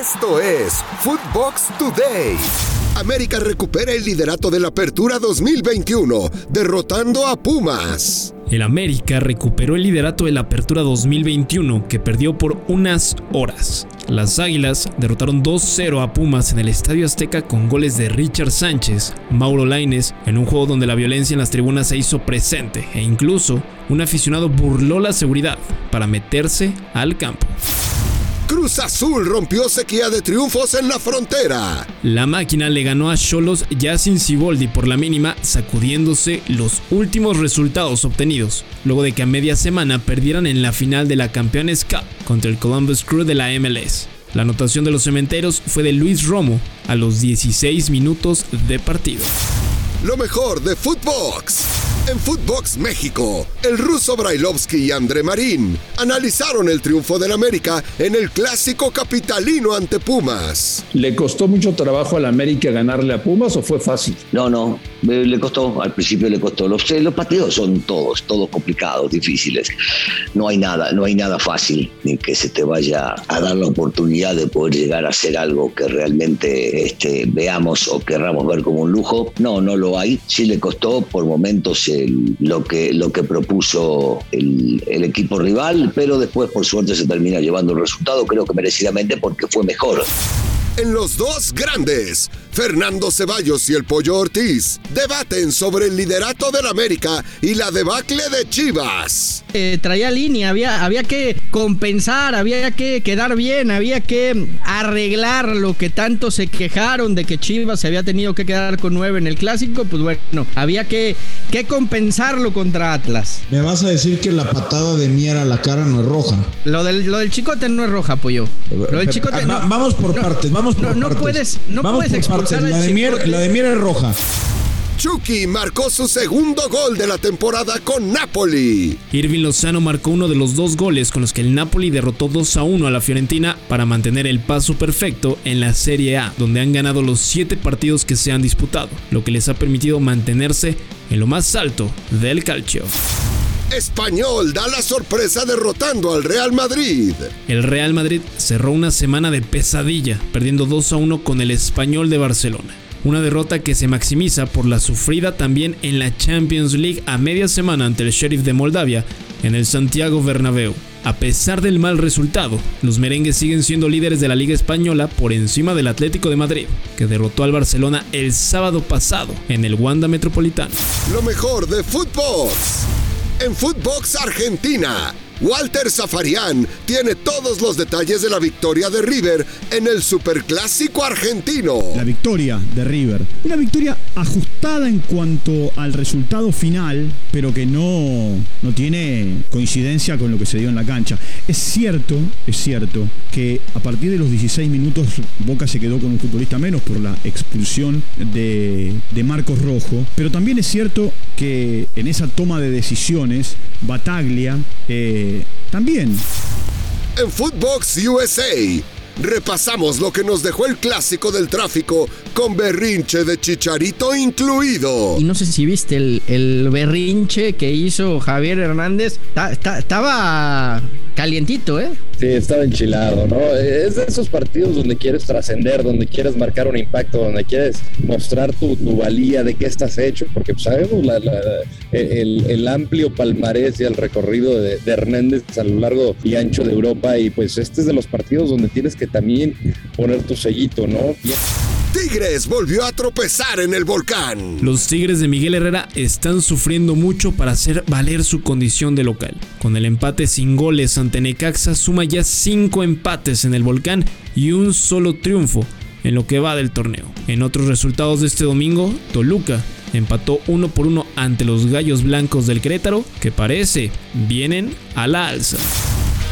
Esto es Footbox Today. América recupera el liderato de la Apertura 2021, derrotando a Pumas. El América recuperó el liderato de la Apertura 2021 que perdió por unas horas. Las Águilas derrotaron 2-0 a Pumas en el Estadio Azteca con goles de Richard Sánchez, Mauro Laines, en un juego donde la violencia en las tribunas se hizo presente e incluso un aficionado burló la seguridad para meterse al campo. Cruz Azul rompió sequía de triunfos en la frontera. La máquina le ganó a Cholos ya sin Ciboldi por la mínima, sacudiéndose los últimos resultados obtenidos, luego de que a media semana perdieran en la final de la Campeones Cup contra el Columbus Crew de la MLS. La anotación de los cementeros fue de Luis Romo a los 16 minutos de partido. Lo mejor de Footbox. En Footbox México, el ruso Brailovsky y André Marín analizaron el triunfo del América en el clásico capitalino ante Pumas. ¿Le costó mucho trabajo al América ganarle a Pumas o fue fácil? No, no, le costó, al principio le costó. Los, los partidos son todos, todos complicados, difíciles. No hay nada, no hay nada fácil ni que se te vaya a dar la oportunidad de poder llegar a hacer algo que realmente este, veamos o querramos ver como un lujo. No, no lo hay. Sí le costó por momentos lo, que, lo que propuso el, el, equipo rival, pero después por suerte se termina llevando el resultado, creo que merecidamente porque fue mejor en los dos grandes. Fernando Ceballos y el Pollo Ortiz debaten sobre el liderato del América y la debacle de Chivas. Eh, traía línea, había, había que compensar, había que quedar bien, había que arreglar lo que tanto se quejaron de que Chivas se había tenido que quedar con nueve en el clásico. Pues bueno, había que, que compensarlo contra Atlas. Me vas a decir que la patada de Miera a la cara no es roja. Lo del, lo del chicote no es roja, Pollo. Lo del chicote, vamos por partes, vamos no, puedes, no puedes expulsar la, de Mier, la de Mier es roja. Chucky marcó su segundo gol de la temporada con Napoli. Irving Lozano marcó uno de los dos goles con los que el Napoli derrotó 2 a 1 a la Fiorentina para mantener el paso perfecto en la Serie A, donde han ganado los 7 partidos que se han disputado, lo que les ha permitido mantenerse en lo más alto del calcio. Español da la sorpresa derrotando al Real Madrid. El Real Madrid cerró una semana de pesadilla, perdiendo 2 a 1 con el Español de Barcelona. Una derrota que se maximiza por la sufrida también en la Champions League a media semana ante el Sheriff de Moldavia en el Santiago Bernabéu. A pesar del mal resultado, los merengues siguen siendo líderes de la Liga Española por encima del Atlético de Madrid, que derrotó al Barcelona el sábado pasado en el Wanda Metropolitano. Lo mejor de fútbol en Footbox Argentina. Walter Zafarian tiene todos los detalles de la victoria de River en el Superclásico argentino. La victoria de River. Una victoria ajustada en cuanto al resultado final, pero que no, no tiene coincidencia con lo que se dio en la cancha. Es cierto, es cierto que a partir de los 16 minutos Boca se quedó con un futbolista menos por la expulsión de, de Marcos Rojo, pero también es cierto que en esa toma de decisiones, Bataglia eh, también. En Footbox USA repasamos lo que nos dejó el clásico del tráfico con berrinche de chicharito incluido. Y no sé si viste el, berrinche que hizo Javier Hernández. estaba calientito, ¿eh? Sí, estaba enchilado, ¿no? Es de esos partidos donde quieres trascender, donde quieres marcar un impacto, donde quieres mostrar tu, valía de qué estás hecho, porque pues, sabemos el, amplio palmarés y el recorrido de, de, Hernández a lo largo y ancho de Europa y pues este es de los partidos donde tienes que también poner tu sellito, ¿no? Tigres volvió a tropezar en el volcán. Los Tigres de Miguel Herrera están sufriendo mucho para hacer valer su condición de local. Con el empate sin goles ante Necaxa suma ya 5 empates en el volcán y un solo triunfo en lo que va del torneo. En otros resultados de este domingo, Toluca empató uno por uno ante los Gallos Blancos del Querétaro, que parece vienen a la alza.